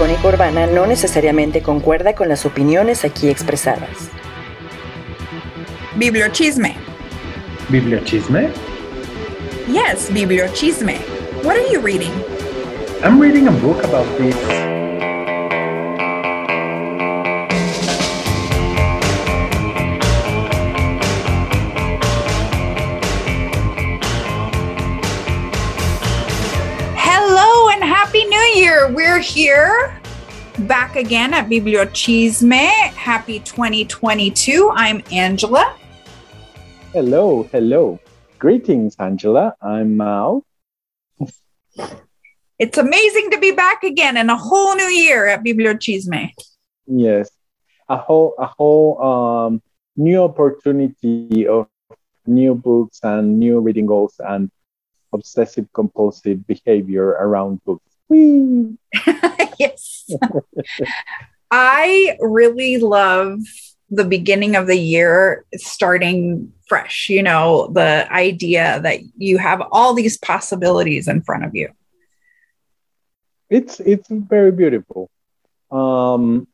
icónica urbana no necesariamente concuerda con las opiniones aquí expresadas. Bibliochisme. Bibliochisme? Yes, bibliochisme. What are you reading? I'm reading a book about this. Back again at Bibliochisme. Happy 2022. I'm Angela. Hello, hello. Greetings, Angela. I'm Mal. It's amazing to be back again in a whole new year at Bibliochisme. Yes, a whole a whole um, new opportunity of new books and new reading goals and obsessive compulsive behavior around books. Yes. I really love the beginning of the year starting fresh, you know, the idea that you have all these possibilities in front of you. It's it's very beautiful. Um,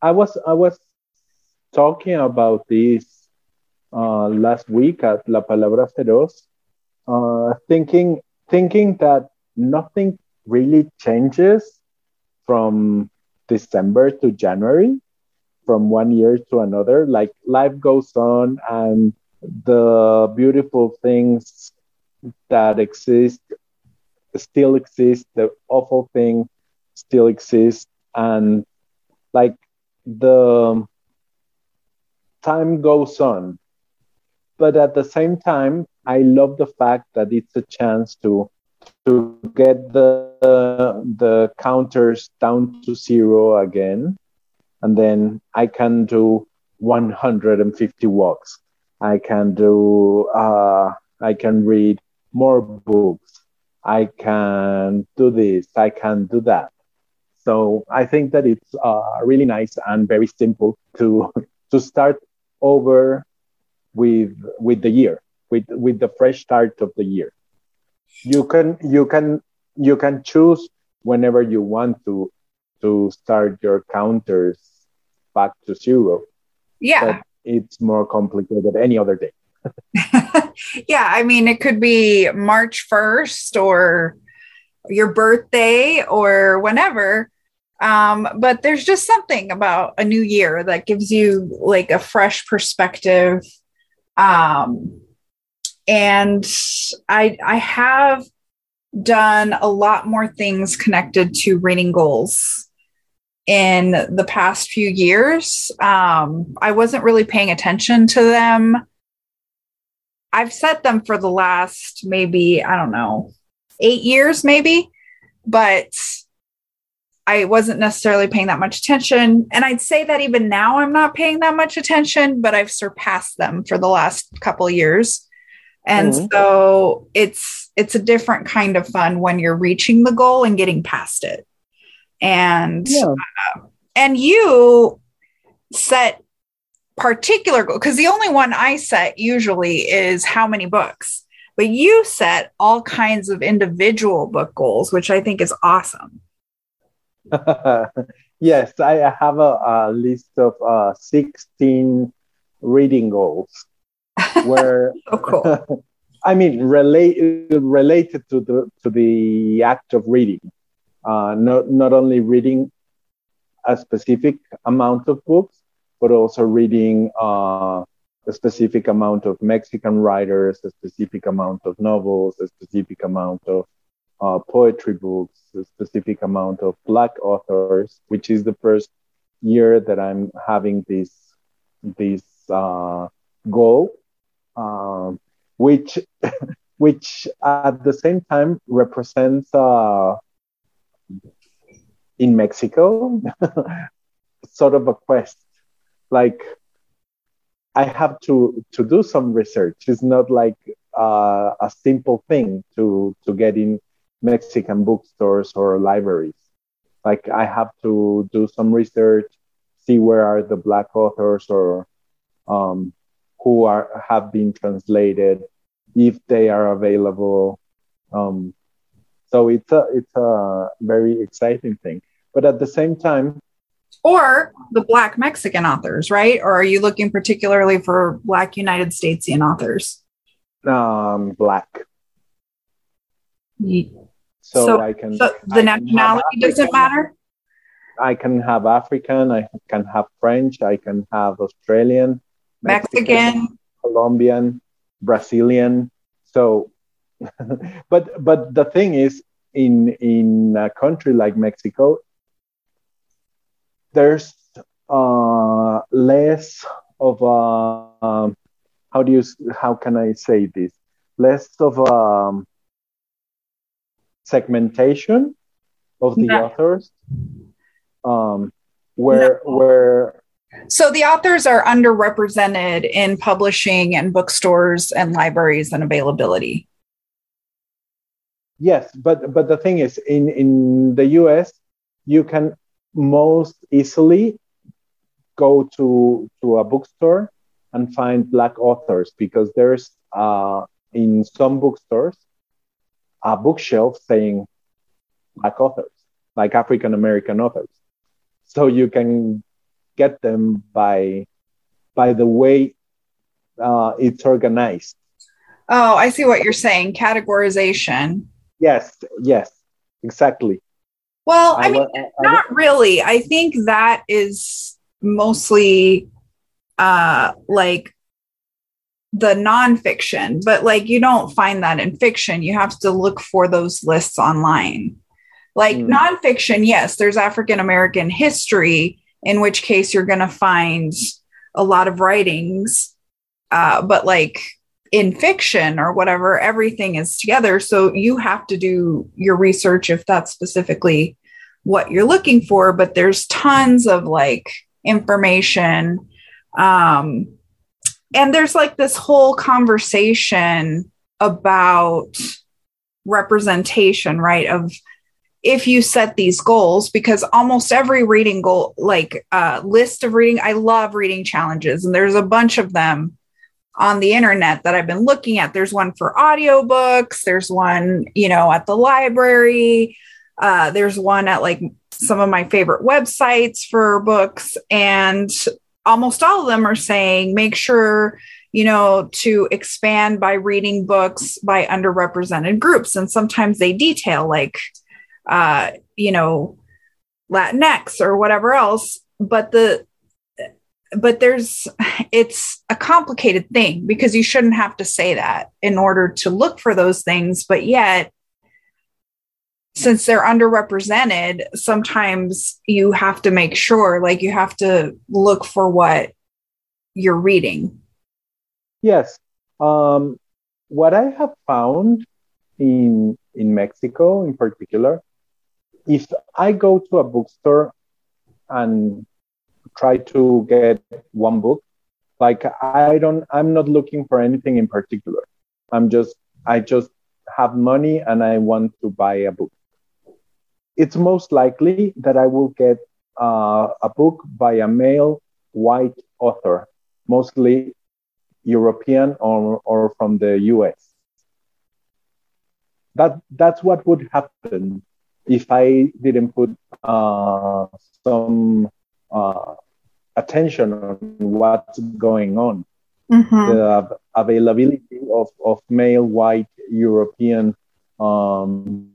I was I was talking about this uh, last week at La Palabra Feroz, uh, thinking thinking that nothing really changes from December to January, from one year to another. Like life goes on, and the beautiful things that exist still exist. The awful thing still exists, and like the time goes on. But at the same time, I love the fact that it's a chance to to get the the counters down to zero again, and then I can do 150 walks. I can do. Uh, I can read more books. I can do this. I can do that. So I think that it's uh, really nice and very simple to to start over with with the year with with the fresh start of the year you can you can you can choose whenever you want to to start your counters back to zero Yeah. but it's more complicated any other day yeah, I mean, it could be March 1st or your birthday or whenever. Um, but there's just something about a new year that gives you like a fresh perspective. Um, and I I have done a lot more things connected to reading goals in the past few years. Um, I wasn't really paying attention to them. I've set them for the last maybe, I don't know, eight years, maybe, but I wasn't necessarily paying that much attention. And I'd say that even now I'm not paying that much attention, but I've surpassed them for the last couple years. And Mhm. so it's it's a different kind of fun when you're reaching the goal and getting past it. And yeah and you set particular goal because the only one I set usually is how many books, but you set all kinds of individual book goals, which I think is awesome. yes i have a, a list of uh, 16 reading goals where So cool. I mean, relate, related to the to the act of reading, uh, not not only reading a specific amount of books, but also reading uh, a specific amount of Mexican writers, a specific amount of novels, a specific amount of uh, poetry books, a specific amount of Black authors, which is the first year that I'm having this this uh, goal um, which which at the same time represents uh, in Mexico sort of a quest. Like I have to to do some research. It's not like uh, a simple thing to to get in Mexican bookstores or libraries. Like I have to do some research, see where are the black authors or um, who are have been translated, if they are available. Um, so it's a it's a very exciting thing. but at the same time, or the Black Mexican authors, right? Or are you looking particularly for Black United Statesian authors? Um, black. So, so I can. So the I nationality doesn't matter. I can have African. I can have French. I can have Australian, Mexican, Colombian, Brazilian. So, but but the thing is, in in a country like Mexico, there's uh, less of a um, how do you how can I say this? Less of a um, segmentation of the no. authors, um, where no. where so the authors are underrepresented in publishing and bookstores and libraries and availability. Yes, but but the thing is, in in the U.S., you can most easily go to to a bookstore and find black authors because there's uh, in some bookstores a bookshelf saying black authors, like African American authors. So you can get them by by the way uh, it's organized. Oh, I see what you're saying. Categorization. Yes, yes, exactly. Well, I, I mean, I, not really. I think that is mostly uh, like the nonfiction, but like you don't find that in fiction. You have to look for those lists online. Like mm. nonfiction, yes, there's African American history, in which case you're going to find a lot of writings. Uh, but like in fiction or whatever, everything is together. So you have to do your research if that's specifically what you're looking for. But there's tons of like information. Um, and there's like this whole conversation about representation, right? Of if you set these goals, because almost every reading goal, like uh, list of reading, I love reading challenges, and there's a bunch of them on the internet that I've been looking at. There's one for audiobooks, there's one, you know, at the library, uh, there's one at like some of my favorite websites for books, and almost all of them are saying make sure you know to expand by reading books by underrepresented groups and sometimes they detail like uh you know latinx or whatever else but the but there's it's a complicated thing because you shouldn't have to say that in order to look for those things but yet since they're underrepresented sometimes you have to make sure like you have to look for what you're reading. Yes. Um, what i have found in in mexico in particular if i go to a bookstore and try to get one book like i don't i'm not looking for anything in particular. I'm just i just have money and i want to buy a book. It's most likely that i will get uh, a book by a male white author mostly european or, or from the us that that's what would happen if i didn't put uh, some uh, attention on what's going on. Mm-hmm. The availability of, of male white European um,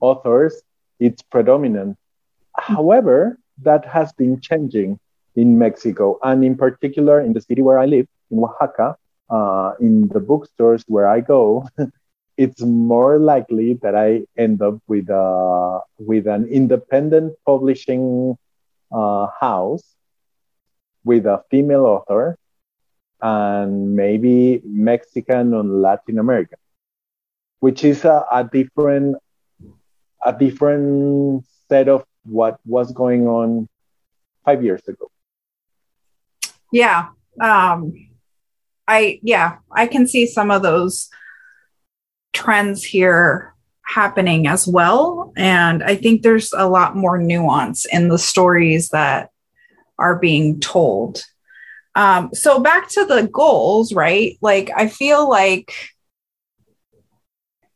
authors, it's predominant. However, that has been changing in Mexico and in particular in the city where I live, in Oaxaca, uh, in the bookstores where I go, it's more likely that I end up with a uh, with an independent publishing uh, house with a female author and maybe Mexican or Latin American, which is a, a different a different set of what was going on five years ago. Yeah. Um, I yeah, I can see some of those trends here happening as well. And I think there's a lot more nuance in the stories that are being told. Um, so back to the goals, right? Like, I feel like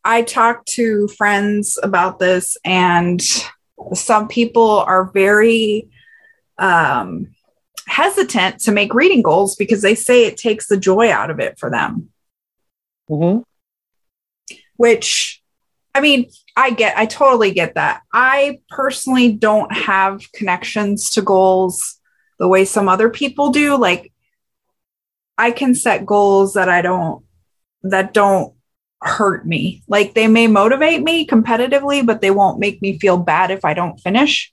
I talked to friends about this, and some people are very um, hesitant to make reading goals because they say it takes the joy out of it for them. Mm-hmm. Which, I mean, I get, I totally get that. I personally don't have connections to goals the way some other people do. Like, I can set goals that I don't, that don't hurt me. Like, they may motivate me competitively, but they won't make me feel bad if I don't finish.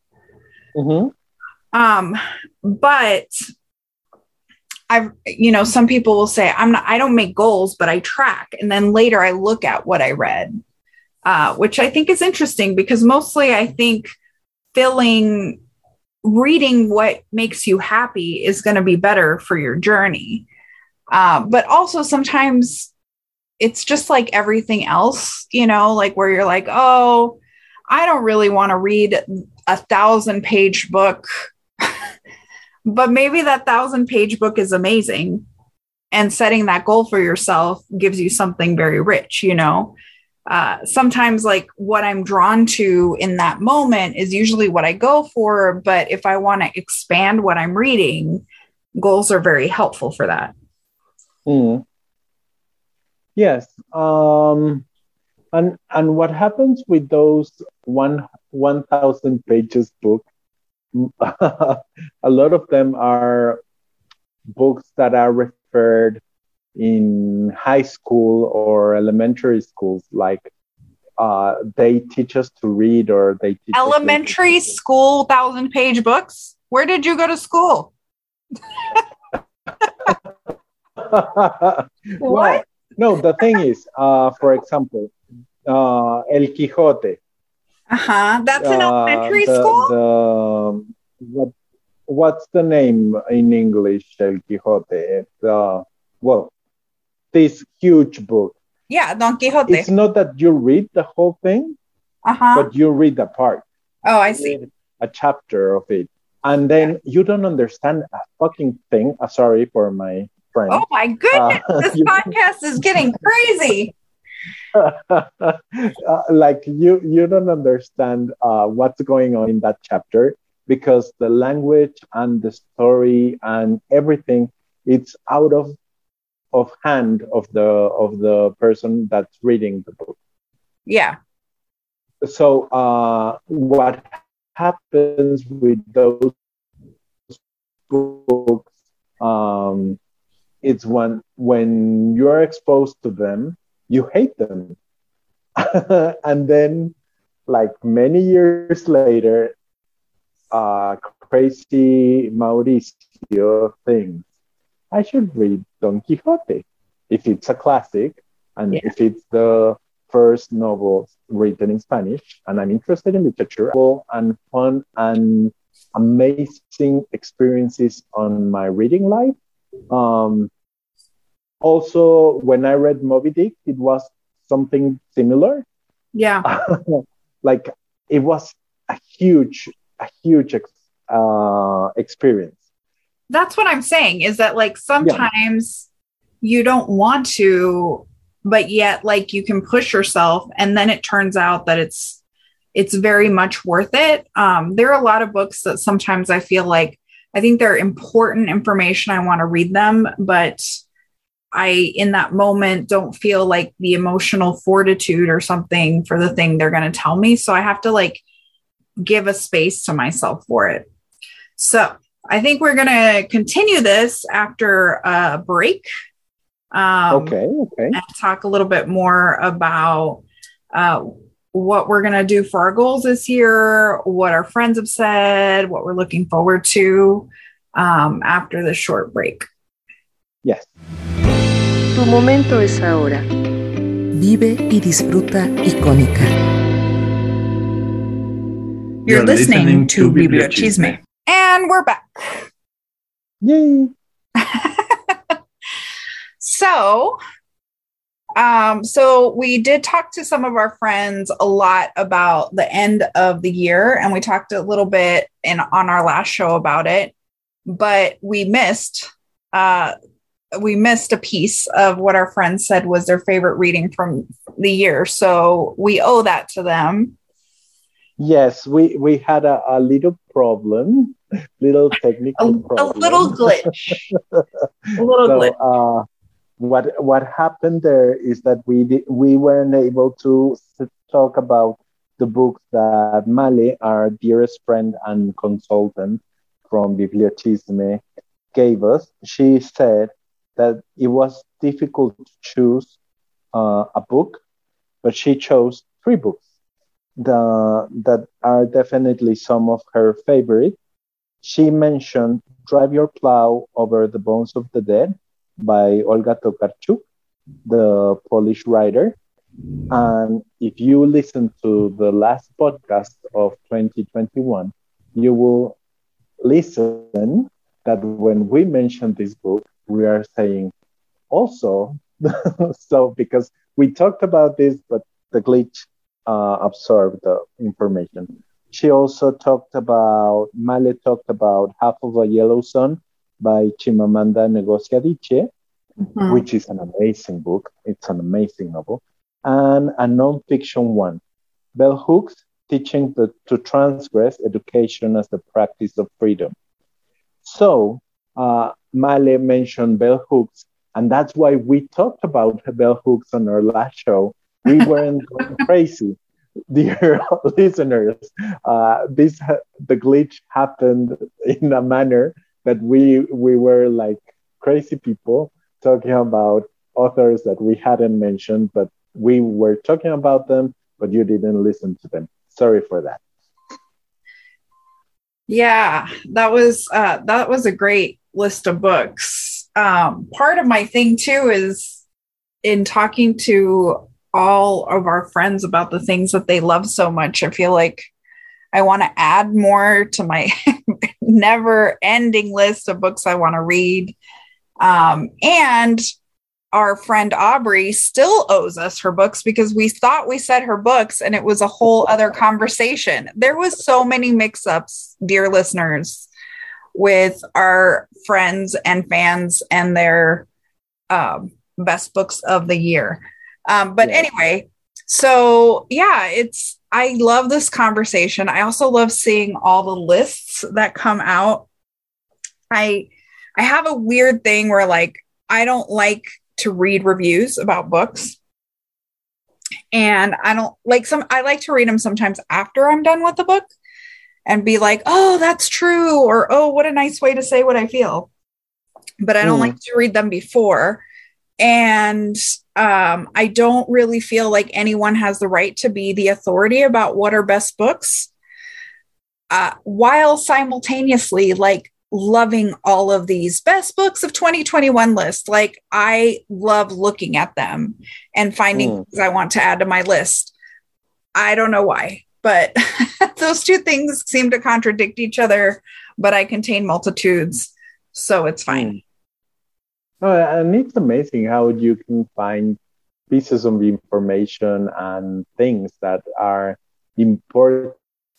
Mm-hmm. Um, but I've, you know, some people will say, I'm not, I don't make goals, but I track. And then later I look at what I read, uh, which I think is interesting because mostly I think filling, reading what makes you happy is going to be better for your journey. Uh, but also sometimes it's just like everything else, you know, like where you're like, oh, I don't really want to read a thousand page book but maybe that thousand page book is amazing. And setting that goal for yourself gives you something very rich you know? Uh, sometimes like what i'm drawn to in that moment is usually what i go for but if i want to expand what i'm reading goals are very helpful for that. Mm. yes um and and what happens with those one 1000 pages book a lot of them are books that are referred in high school or elementary schools like uh, they teach us to read or they teach elementary school thousand page books? Where did you go to school? What? no the thing is uh, for example uh, el quijote uh-huh. That's an uh, elementary the, school? The, what, what's the name in English, El Quixote? Uh, well, this huge book. Yeah, Don Quixote. It's not that you read the whole thing, uh-huh. but you read a part. Oh, I see. A chapter of it. And then yeah. you don't understand a fucking thing. Uh, sorry for my friend. Oh my goodness. Uh, this podcast is getting crazy. uh, like you you don't understand uh, what's going on in that chapter because the language and the story and everything it's out of of hand of the of the person that's reading the book. Yeah. So uh, what happens with those books um, it's when when you're exposed to them you hate them. and then, like many years later, uh, crazy Mauricio thinks I should read Don Quixote if it's a classic and yeah. if it's the first novel written in Spanish. And I'm interested in literature and fun and amazing experiences on my reading life. Um, also when i read moby dick it was something similar. Yeah. Like it was a huge a huge uh, experience. That's what i'm saying is that like sometimes yeah. you don't want to but yet like you can push yourself and then it turns out that it's it's very much worth it. Um, there are a lot of books that sometimes i feel like i think they're important information i want to read them but I, in that moment, don't feel like the emotional fortitude or something for the thing they're going to tell me. So I have to like give a space to myself for it. So I think we're going to continue this after a break. Um, okay. Okay. And talk a little bit more about uh, what we're going to do for our goals this year, what our friends have said, what we're looking forward to um, after this short break. Yes. Tu momento es ahora. Vive y disfruta icónica. You're, You're listening, listening, to Bibliochisme. And we're back. Yay. so, um, so we did talk to some of our friends a lot about the end of the year, and we talked a little bit in on our last show about it, but we missed uh, we missed a piece of what our friends said was their favorite reading from the year. So we owe that to them. Yes, we we had a, a little problem, little technical a, problem. a little glitch. a little so, glitch. Uh, what what happened there is that we did, we weren't able to talk about the books that Male, our dearest friend and consultant from Bibliochisme, gave us. She said that it was difficult to choose uh, a book, but she chose three books the, that are definitely some of her favorite. She mentioned Drive Your Plow Over the Bones of the Dead by Olga Tokarczuk, the Polish writer. And if you listen to the last podcast of 2021, you will listen that when we mentioned this book, we are saying also, so because we talked about this, but the glitch uh, absorb the information. She also talked about, Male talked about Half of a Yellow Sun by Chimamanda Ngozi Adichie, mm-hmm. which is an amazing book. It's an amazing novel. And a non-fiction one, Bell Hooks, Teaching the, to Transgress Education as the Practice of Freedom. So, uh, Male mentioned Bell Hooks, and that's why we talked about Bell Hooks on our last show. We weren't crazy dear listeners. Uh, this the glitch happened in a manner that we we were like crazy people talking about authors that we hadn't mentioned but we were talking about them but you didn't listen to them. Sorry for that. Yeah that was uh, that was a great list of books um, part of my thing too is in talking to all of our friends about the things that they love so much. I feel like I want to add more to my never ending list of books I want to read. Um, and our friend Aubrey still owes us her books because we thought we said her books and it was a whole other conversation. There was so many mix-ups, dear listeners, with our friends and fans and their um, best books of the year. Um, but yeah. anyway, so yeah, it's I love this conversation. I also love seeing all the lists that come out. I I have a weird thing where like I don't like to read reviews about books. And I don't like some I like to read them sometimes after I'm done with the book and be like, "Oh, that's true," or "Oh, what a nice way to say what I feel." But I don't mm. like to read them before. And um, I don't really feel like anyone has the right to be the authority about what are best books, uh, while simultaneously like loving all of these best books of 2021 list. Like I love looking at them and finding mm. things I want to add to my list. I don't know why, but those two things seem to contradict each other, but I contain multitudes, so it's fine. Oh, and it's amazing how you can find pieces of information and things that are important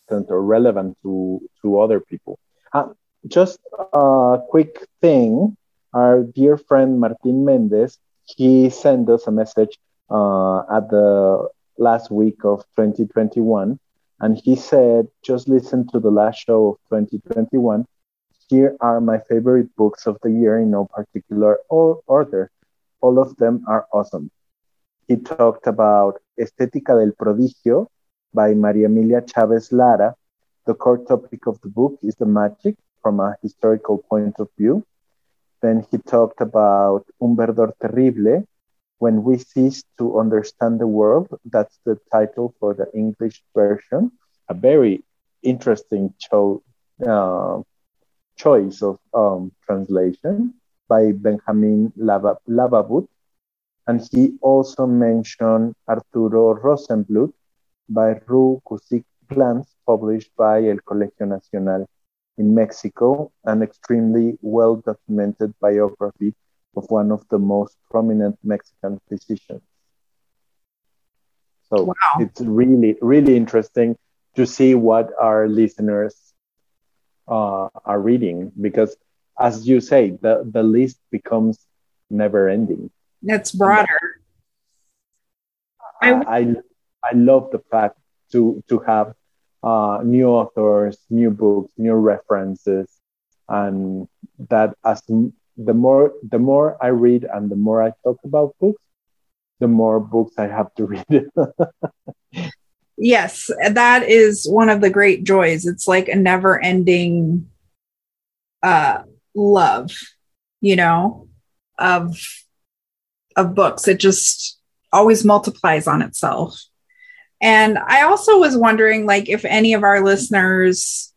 or relevant to, to other people. Uh, just a quick thing our dear friend Martin Mendez, he sent us a message uh, at the last week of 2021, and he said, just listen to the last show of 2021 here are my favorite books of the year in no particular order. All of them are awesome. He talked about Estética del Prodigio by Maria Emilia Chavez Lara. The core topic of the book is the magic from a historical point of view. Then he talked about Un Verdor Terrible, When We Cease to Understand the World. That's the title for the English version. A very interesting show, uh, choice of um, translation by Benjamin Labatut. And he also mentioned Arturo Rosenblueth by Ru Kusik Glantz, published by El Colegio Nacional in Mexico, an extremely well documented biography of one of the most prominent Mexican physicians. So wow. it's really, really interesting to see what our listeners uh, are reading because as you say the, the list becomes never ending that's broader I, I, I love the fact to to have uh, new authors, new books, new references, and that as the more the more I read and the more I talk about books, the more books I have to read. yes, that is one of the great joys. It's like a never ending uh, love, you know, of of books. It just always multiplies on itself. And I also was wondering like if any of our listeners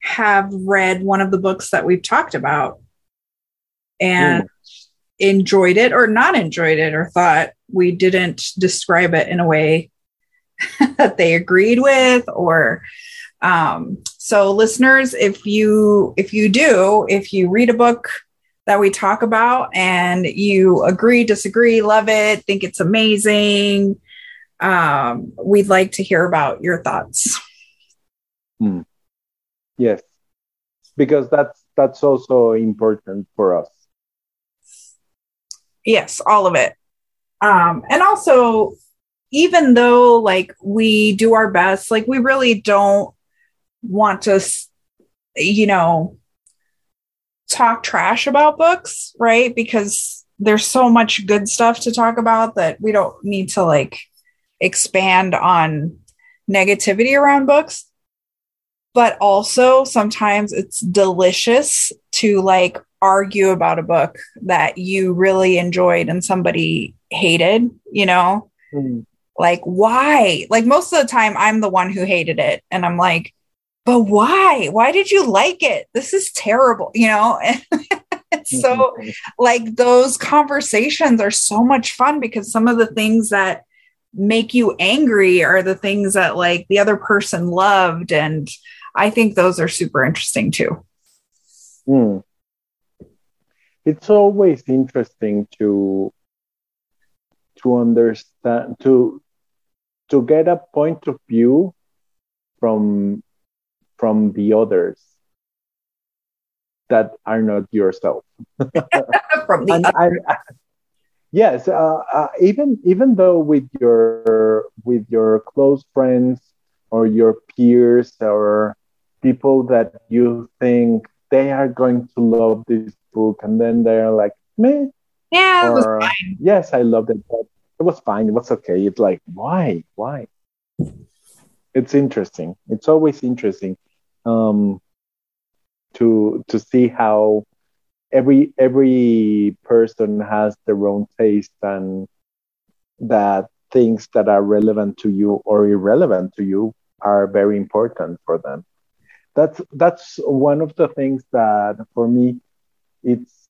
have read one of the books that we've talked about and mm. enjoyed it or not enjoyed it or thought we didn't describe it in a way that they agreed with or um, so listeners if you if you do if you read a book that we talk about and you agree disagree love it think it's amazing um, we'd like to hear about your thoughts hmm. yes because that's that's also important for us yes all of it. Um, and also even though like we do our best like we really don't want to you know talk trash about books right? Because there's so much good stuff to talk about that we don't need to like expand on negativity around books. But also sometimes it's delicious to like argue about a book that you really enjoyed and somebody hated, you know? Mm. Like, why? Like, most of the time, I'm the one who hated it. And I'm like, but why? Why did you like it? This is terrible, you know? so, mm-hmm. like, those conversations are so much fun because some of the things that make you angry are the things that, like, the other person loved. And I think those are super interesting too. Mm it's always interesting to to understand to to get a point of view from from the others that are not yourself. From the and, and, yes uh, uh, even even though with your with your close friends or your peers or people that you think they are going to love this book, and then they're like, me. Yeah, or, Yes, I loved it, but it was fine. It was okay. It's like, why? Why? It's interesting. It's always interesting um, to to see how every every person has their own taste and that things that are relevant to you or irrelevant to you are very important for them that's that's one of the things that for me it's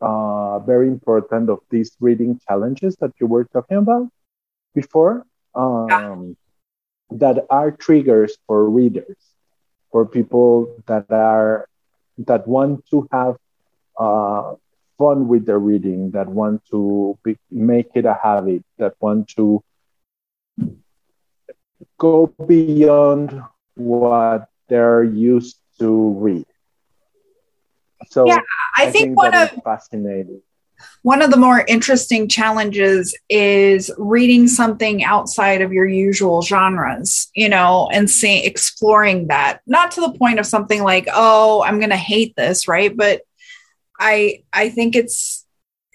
uh, very important of these reading challenges that you were talking about before um, yeah. that are triggers for readers for people that are that want to have uh, fun with their reading that want to be, make it a habit that want to go beyond what they're used to read. So yeah, I, I think, think, one of fascinating. One of the more interesting challenges is reading something outside of your usual genres, you know, and seeing exploring that. Not to the point of something like, oh, I'm going to hate this, right? But I I think it's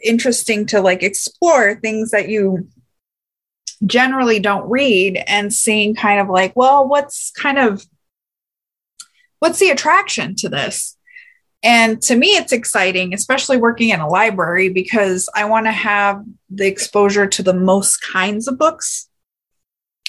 interesting to like explore things that you generally don't read and seeing kind of like, well, what's kind of what's the attraction to this? And to me, it's exciting, especially working in a library, because I want to have the exposure to the most kinds of books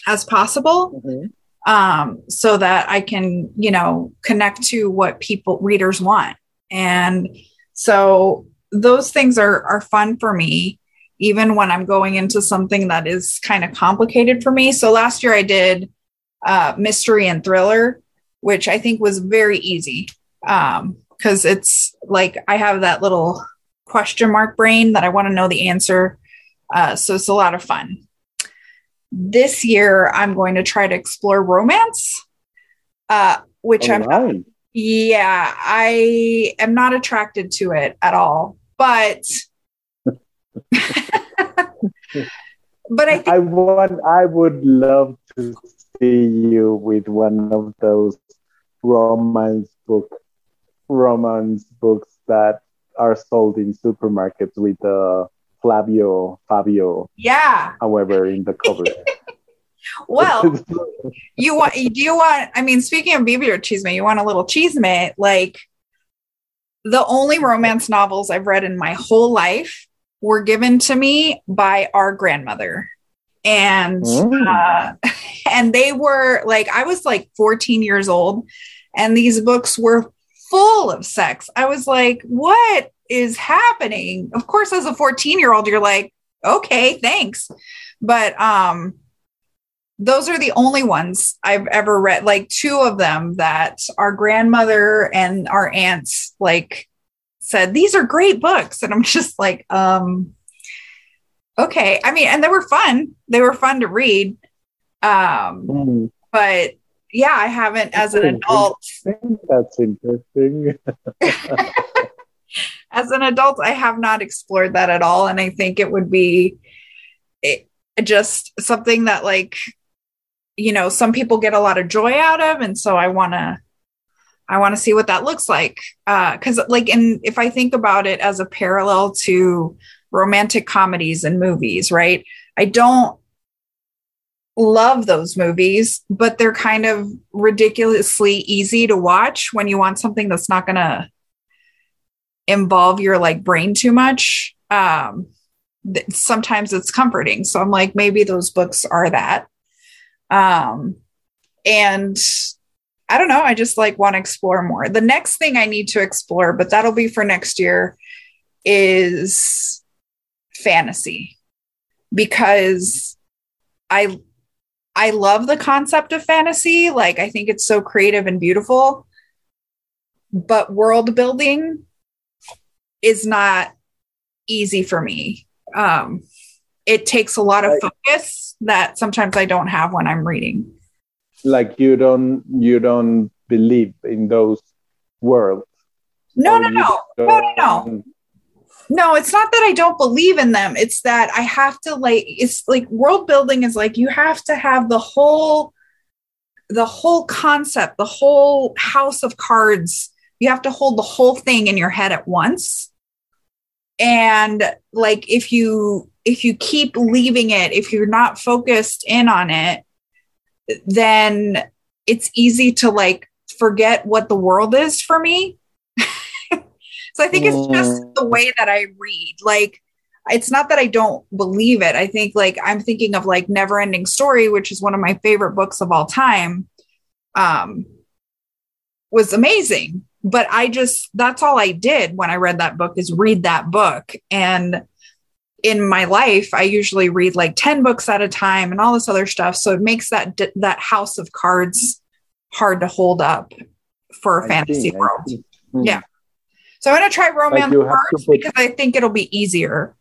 as possible. Mm-hmm. Um, so that I can, you know, connect to what people readers want. And so those things are are fun for me, even when I'm going into something that is kind of complicated for me. So last year I did uh, mystery and thriller, which I think was very easy. Um, because it's like I have that little question mark brain that I want to know the answer. Uh, so it's a lot of fun. This year, I'm going to try to explore romance, uh, which oh, I'm. Yeah, I am not attracted to it at all, but. but I think I want. I would love to you with one of those romance book romance books that are sold in supermarkets with uh, Flavio Fabio. Yeah. However, in the cover. well, you want? Do you want? I mean, speaking of bibliochisme, you want a little chisme? Like the only romance novels I've read in my whole life were given to me by our grandmother and mm. uh, and they were like i was like 14 years old and these books were full of sex. I was like what is happening? Of course as a 14 year old you're like okay thanks. But um those are the only ones i've ever read like two of them that our grandmother and our aunts like said these are great books. And i'm just like um okay. I mean and they were fun. They were fun to read um mm. but yeah i haven't as an adult that's interesting as an adult i have not explored that at all and i think it would be it, just something that like you know some people get a lot of joy out of and so i want to I want to see what that looks like. Because, uh, like, and if I think about it as a parallel to romantic comedies and movies, right? I don't love those movies, but they're kind of ridiculously easy to watch when you want something that's not going to involve your like brain too much. Um, th- sometimes it's comforting. So I'm like, maybe those books are that. Um, and I don't know. I just like want to explore more. The next thing I need to explore, but that'll be for next year, is fantasy because I I love the concept of fantasy. Like I think it's so creative and beautiful. But world building is not easy for me. Um, it takes a lot of focus that sometimes I don't have when I'm reading like you don't you don't believe in those worlds no no no no no no no it's not that i don't believe in them. It's that i have to like it's like world building is like you have to have the whole the whole concept the whole house of cards. You have to hold the whole thing in your head at once. And like if you if you keep leaving it if you're not focused in on it then it's easy to like forget what the world is for me. So I think it's just mm. the way that I read. Like, it's not that I don't believe it. I think like I'm thinking of like Never Ending Story, which is one of my favorite books of all time. Um, was amazing. But I just that's all I did when I read that book is read that book. And in my life i usually read like 10 books at a time and all this other stuff so it makes that that house of cards hard to hold up for a I fantasy see, world hmm. yeah so i'm going to try romance first put- because i think it'll be easier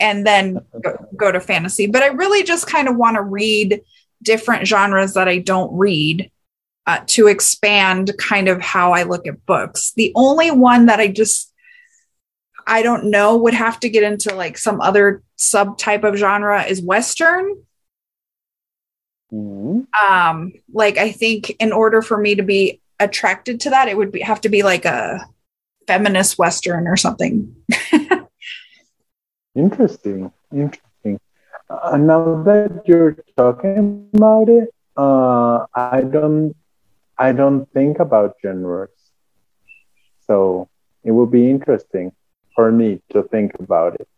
and then go, go to fantasy but i really just kind of want to read different genres that i don't read uh, to expand kind of how i look at books the only one that i just I don't know, would have to get into like some other subtype of genre is Western. Mm-hmm. Um, like I think in order for me to be attracted to that, it would be, have to be like a feminist Western or something. interesting. Interesting. Uh, now that you're talking about it, uh, I don't, I don't think about genres. So it will be interesting for me to think about it.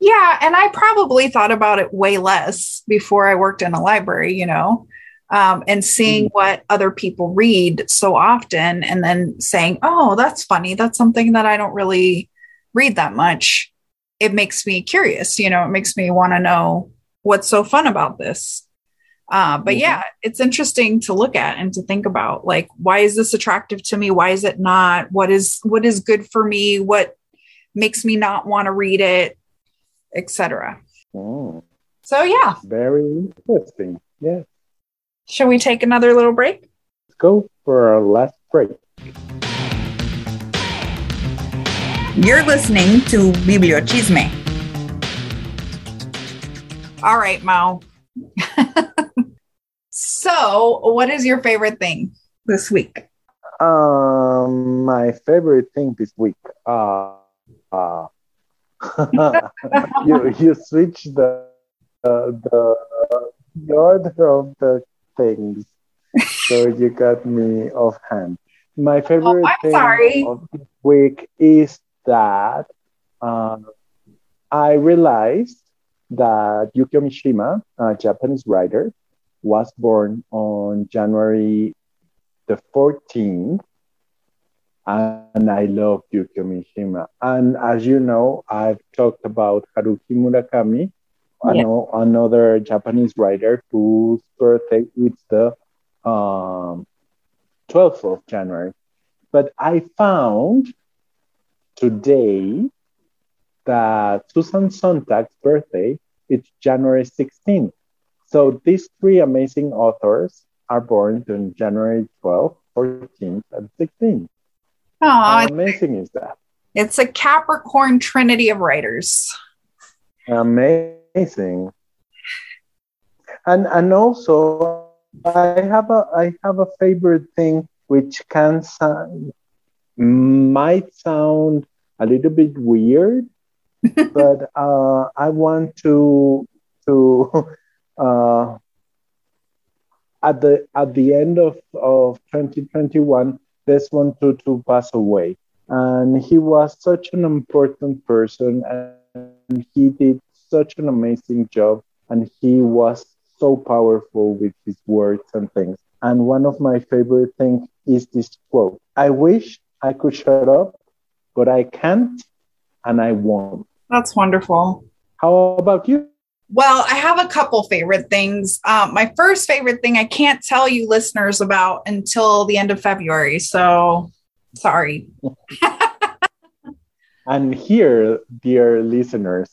Yeah, and I probably thought about it way less before I worked in a library, you know, um, and seeing mm-hmm. what other people read so often and then saying, oh, that's funny. That's something that I don't really read that much. It makes me curious, you know, it makes me want to know what's so fun about this. Uh, but mm-hmm. yeah, it's interesting to look at and to think about like, why is this attractive to me? Why is it not? What is, what is good for me? What makes me not want to read it, etc. Oh. So yeah. Very interesting. Yeah. Shall we take another little break? Let's go for our last break. You're listening to Bibliochisme. All right, Mo. So, what is your favorite thing this week? Um, my favorite thing this week. Uh, uh you you switch the uh, the the order of the things, so you got me offhand. My favorite oh, thing sorry. of this week is that uh, I realized that Yukio Mishima, a Japanese writer, was born on January the 14th. And I love Yukio Mishima. And as you know, I've talked about Haruki Murakami, yeah. know, another Japanese writer whose birthday is the um, 12th of January. But I found today that Susan Sontag's birthday is January 16th. So these three amazing authors are born on January 12th, 14th, and 16th. Oh, How amazing is that? It's a Capricorn trinity of writers. Amazing. And and also I have a I have a favorite thing which can sound might sound a little bit weird, but uh, I want to to uh, at the at the end of, of 2021, Desmond Tutu passed away, and he was such an important person, and he did such an amazing job, and he was so powerful with his words and things. And one of my favorite things is this quote: "I wish I could shut up, but I can't, and I won't." That's wonderful. How about you? Well, I have a couple favorite things. Um, my first favorite thing I can't tell you listeners about until the end of February. So sorry. and here, dear listeners,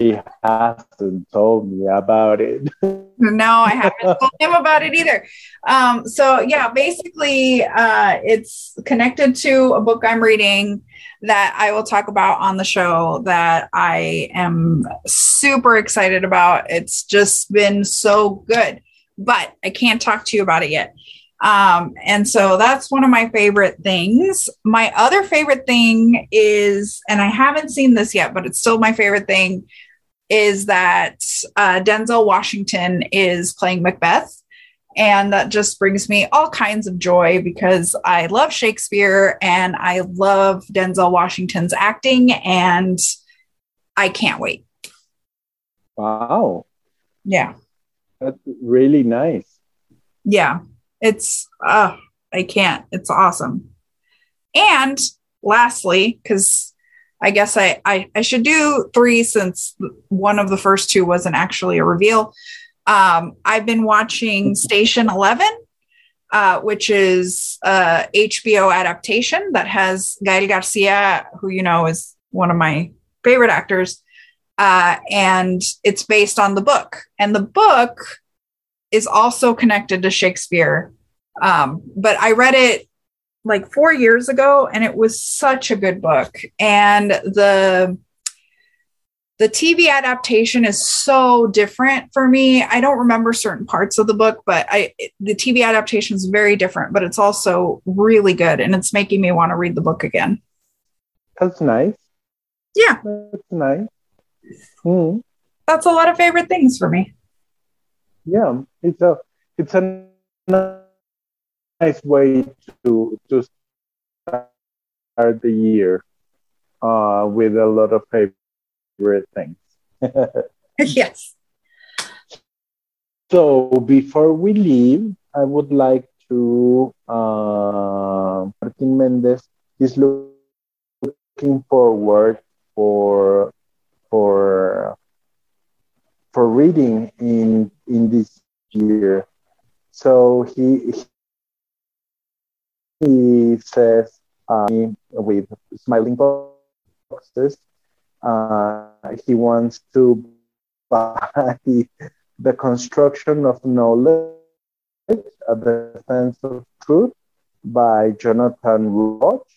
he hasn't told me about it. no, I haven't told him about it either. Um, so yeah, basically, uh, it's connected to a book I'm reading that I will talk about on the show that I am super excited about. It's just been so good, but I can't talk to you about it yet. Um, and so that's one of my favorite things. My other favorite thing is, and I haven't seen this yet, but it's still my favorite thing is that uh, Denzel Washington is playing Macbeth. And that just brings me all kinds of joy because I love Shakespeare and I love Denzel Washington's acting, and I can't wait. Wow. Yeah. That's really nice. Yeah. It's, uh, I can't. It's awesome. And lastly, because I guess I, I, I should do three since one of the first two wasn't actually a reveal. Um, I've been watching Station Eleven, uh, which is a HBO adaptation that has Gael Garcia, who you know is one of my favorite actors, uh, and it's based on the book. And the book is also connected to Shakespeare, um, but I read it like four years ago and it was such a good book and the the TV adaptation is so different for me. I don't remember certain parts of the book, but I the TV adaptation is very different, but it's also really good and it's making me want to read the book again. That's nice. Yeah. That's nice. Mm. That's a lot of favorite things for me. Yeah, it's a it's a nice way to to start the year uh, with a lot of favorite things. yes. So before we leave, I would like to uh, Martin Mendez is looking forward for for for reading in in this year. So he he says uh, with smiling boxes, uh, he wants to buy the construction of knowledge, a defense of truth by Jonathan Rauch.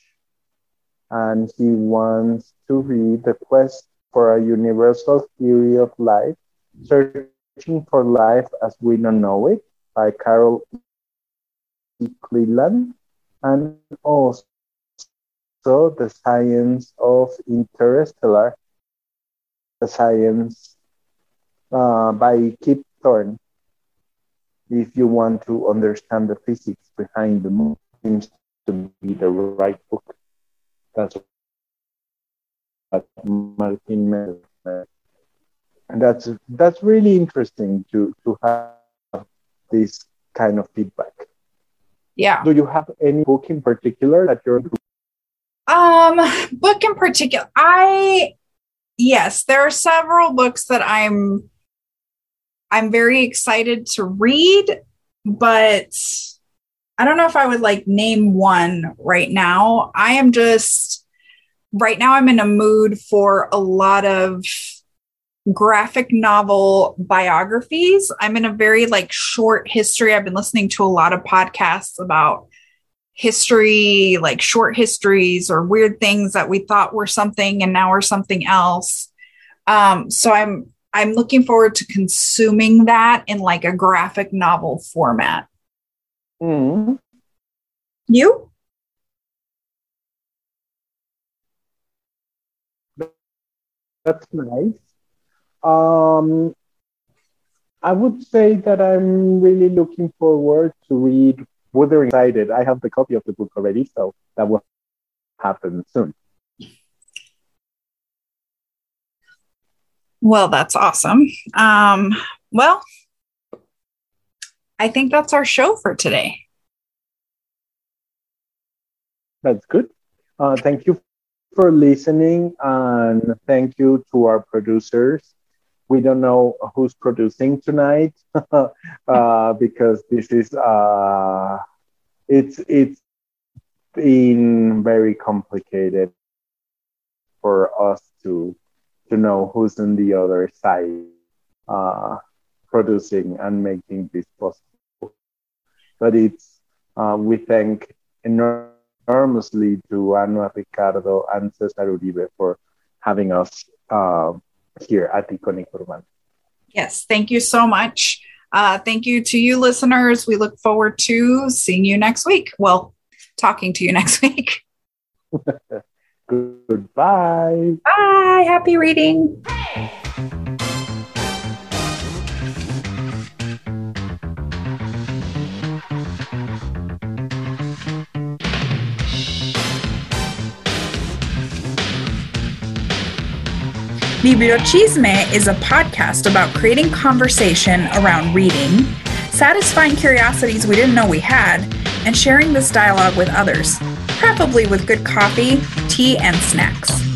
And he wants to read The Quest for a Universal Theory of Life, searching for Life as We Don't Know It by Carol. Cleland, and also The Science of Interstellar, The Science uh, by Kip Thorne. If you want to understand the physics behind the moon, seems to be the right book. That's what Martin mentioned and that's that's really interesting to to have this kind of feedback yeah. Do you have any book in particular that you're um book in particular i yes there are several books that i'm i'm very excited to read but i don't know if i would like name one right now. I am just right now i'm in a mood for a lot of graphic novel biographies. I'm in a very like short history. I've been listening to a lot of podcasts about history, like short histories or weird things that we thought were something and now are something else. Um, so I'm I'm looking forward to consuming that in like a graphic novel format. Mm. You? That's nice. Um, I would say that I'm really looking forward to read Wuthering Excited. I have the copy of the book already, so that will happen soon. Well, that's awesome. Um, well, I think that's our show for today. That's good. Uh, thank you for listening, and thank you to our producers we don't know who's producing tonight uh, because this is uh, it's it's been very complicated for us to to know who's on the other side uh, producing and making this possible. But it's uh, we thank enormously to Anna Ricardo and Cesar Uribe for having us. Uh, here at the Iconic Urban. Yes, thank you so much. Uh, thank you to you listeners. We look forward to seeing you next week. Well, talking to you next week. Goodbye. Bye. Happy reading. Librochisme is a podcast about creating conversation around reading, satisfying curiosities we didn't know we had, and sharing this dialogue with others, preferably with good coffee, tea, and snacks.